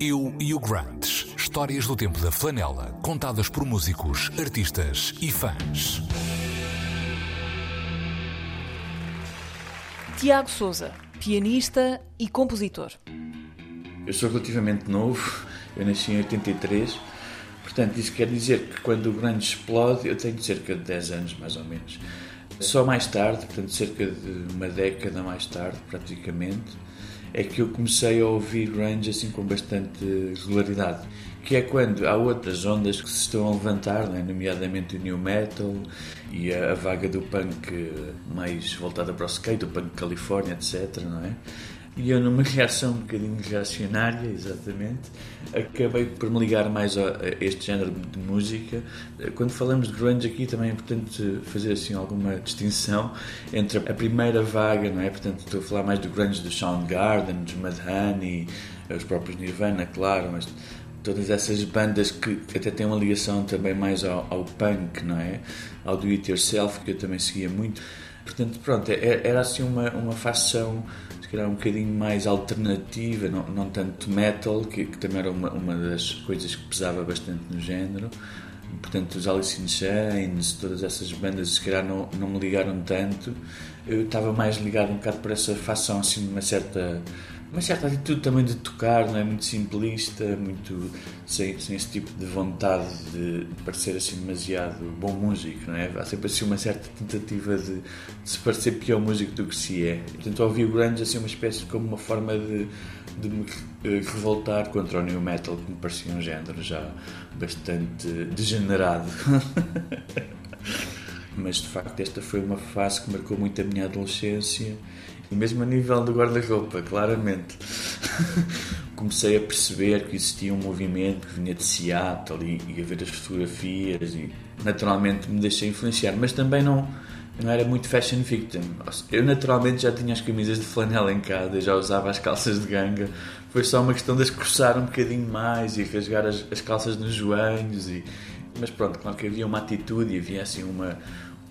Eu e o Grunts. Histórias do tempo da flanela, contadas por músicos, artistas e fãs. Tiago Souza, pianista e compositor. Eu sou relativamente novo, eu nasci em 83, portanto isso quer dizer que quando o grunge explode eu tenho cerca de 10 anos mais ou menos. Só mais tarde, portanto cerca de uma década mais tarde praticamente, é que eu comecei a ouvir grunge assim com bastante regularidade. Que é quando há outras ondas que se estão a levantar, né? nomeadamente o new metal e a, a, vaga do punk mais voltada para o skate, o punk Califórnia, etc. Não é? E eu, numa reação um bocadinho reacionária, exatamente, acabei por me ligar mais a, este género de música. Quando falamos de grunge aqui, também é importante fazer assim alguma distinção entre a primeira vaga, não é? Portanto, estou a falar mais do grunge do Soundgarden, dos Mudhoney, os próprios Nirvana, claro, mas todas essas bandas que até têm uma ligação também mais ao, ao punk, não é? Ao do it yourself, que eu também seguia muito. Portanto, pronto, é, era assim uma, uma facção se calhar um bocadinho mais alternativa, não, não tanto metal, que, que também era uma, uma das coisas que pesava bastante no género. Portanto, os Alice in Chains, todas essas bandas, se calhar não, não me ligaram tanto. Eu estava mais ligado um bocado por essa facção, assim, uma certa uma certa atitude também de tocar, não é? Muito simplista, muito sem, sem esse tipo de vontade de parecer assim demasiado bom músico, não é? Há sempre assim uma certa tentativa de, de se parecer pior músico do que se é. Portanto, ouvi o grunge assim uma espécie como uma forma de, de me eh, revoltar contra o new metal, que me parecia um género já bastante degenerado. Mas de facto, esta foi uma fase que marcou muito a minha adolescência e mesmo a nível do guarda-roupa, claramente. Comecei a perceber que existia um movimento que vinha de Seattle e, a ver as fotografias e naturalmente me deixei influenciar, mas também não, não era muito fashion victim. Eu naturalmente já tinha as camisas de flanela em casa, já usava as calças de ganga. Foi só uma questão de as coçar um bocadinho mais e rasgar as, as calças nos joelhos. E... Mas pronto, claro que havia uma atitude e havia assim uma,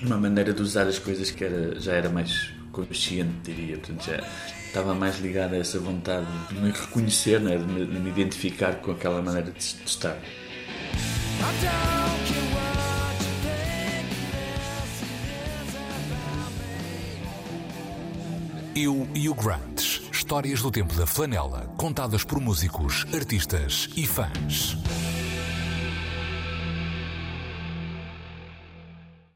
uma maneira de usar as coisas que era, já era mais consciente, diria. Portanto, já estava mais ligado a essa vontade de me reconhecer, né? de, me, de me identificar com aquela maneira de, de estar. Eu e o Grant. Histórias do tempo da flanela, contadas por músicos, artistas e fãs.